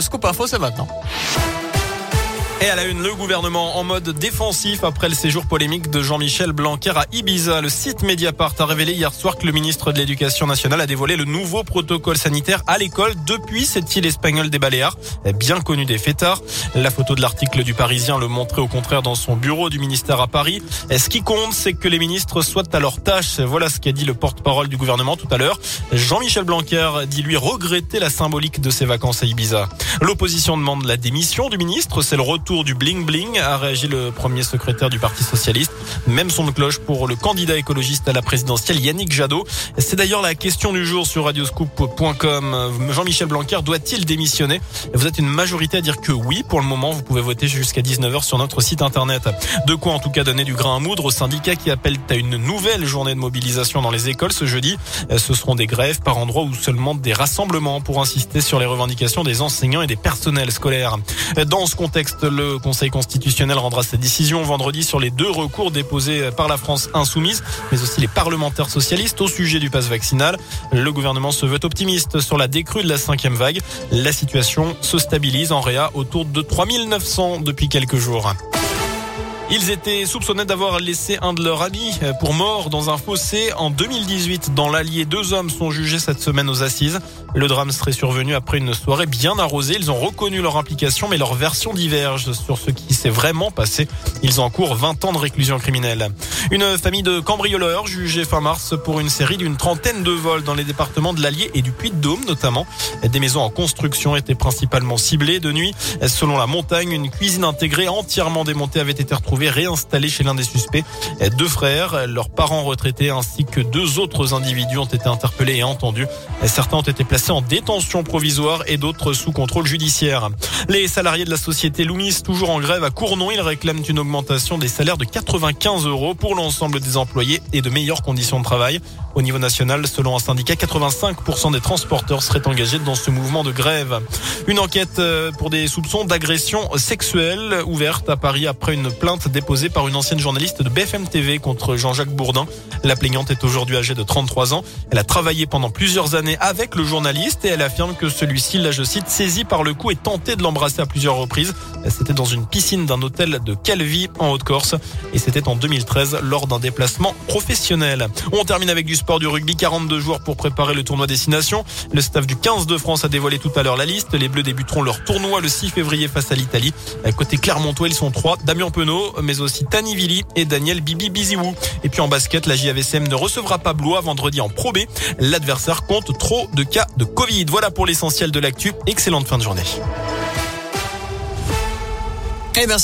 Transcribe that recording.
Scoop Info, c'est maintenant. Et à la une, le gouvernement en mode défensif après le séjour polémique de Jean-Michel Blanquer à Ibiza. Le site Mediapart a révélé hier soir que le ministre de l'Éducation nationale a dévoilé le nouveau protocole sanitaire à l'école depuis cette île espagnole des Baléares, bien connue des fêtards. La photo de l'article du Parisien le montrait au contraire dans son bureau du ministère à Paris. Et ce qui compte, c'est que les ministres soient à leur tâche. Voilà ce qu'a dit le porte-parole du gouvernement tout à l'heure. Jean-Michel Blanquer dit lui regretter la symbolique de ses vacances à Ibiza. L'opposition demande la démission du ministre. C'est le retour du bling bling, a réagi le premier secrétaire du Parti socialiste. Même son de cloche pour le candidat écologiste à la présidentielle Yannick Jadot. C'est d'ailleurs la question du jour sur radioscoop.com. Jean-Michel Blanquer doit-il démissionner? Vous êtes une majorité à dire que oui. Pour le moment, vous pouvez voter jusqu'à 19h sur notre site internet. De quoi en tout cas donner du grain à moudre aux syndicats qui appellent à une nouvelle journée de mobilisation dans les écoles ce jeudi. Ce seront des grèves par endroits ou seulement des rassemblements pour insister sur les revendications des enseignants et des personnels scolaires. Dans ce contexte, le Conseil constitutionnel rendra sa décision vendredi sur les deux recours déposés par la France insoumise, mais aussi les parlementaires socialistes au sujet du pass vaccinal. Le gouvernement se veut optimiste sur la décrue de la cinquième vague. La situation se stabilise en réa autour de 3900 depuis quelques jours. Ils étaient soupçonnés d'avoir laissé un de leurs amis pour mort dans un fossé en 2018 dans l'Allier. Deux hommes sont jugés cette semaine aux assises. Le drame serait survenu après une soirée bien arrosée. Ils ont reconnu leur implication, mais leur version diverge sur ce qui s'est vraiment passé. Ils encourent 20 ans de réclusion criminelle. Une famille de cambrioleurs jugée fin mars pour une série d'une trentaine de vols dans les départements de l'Allier et du Puy-de-Dôme notamment. Des maisons en construction étaient principalement ciblées de nuit. Selon la montagne, une cuisine intégrée entièrement démontée avait été retrouvée réinstallé chez l'un des suspects. Deux frères, leurs parents retraités ainsi que deux autres individus ont été interpellés et entendus. Certains ont été placés en détention provisoire et d'autres sous contrôle judiciaire. Les salariés de la société Loomis, toujours en grève à Cournon, ils réclament une augmentation des salaires de 95 euros pour l'ensemble des employés et de meilleures conditions de travail. Au niveau national, selon un syndicat, 85% des transporteurs seraient engagés dans ce mouvement de grève. Une enquête euh, pour des soupçons d'agression sexuelle ouverte à Paris après une plainte déposée par une ancienne journaliste de BFM TV contre Jean-Jacques Bourdin. La plaignante est aujourd'hui âgée de 33 ans. Elle a travaillé pendant plusieurs années avec le journaliste et elle affirme que celui-ci l'a, je cite, saisi par le cou et tenté de l'embrasser à plusieurs reprises. C'était dans une piscine d'un hôtel de Calvi en Haute-Corse et c'était en 2013 lors d'un déplacement professionnel. On termine avec du sport du rugby, 42 jours pour préparer le tournoi destination. Le staff du 15 de France a dévoilé tout à l'heure la liste. Les Bleus débuteront leur tournoi le 6 février face à l'Italie. Côté Clermontois, ils sont trois. Damien Penaud, mais aussi Tani Vili et Daniel Bibi Biziou. Et puis en basket, la JAVCM ne recevra pas Blois vendredi en Pro B. L'adversaire compte trop de cas de Covid. Voilà pour l'essentiel de l'actu. Excellente fin de journée. Eh ben,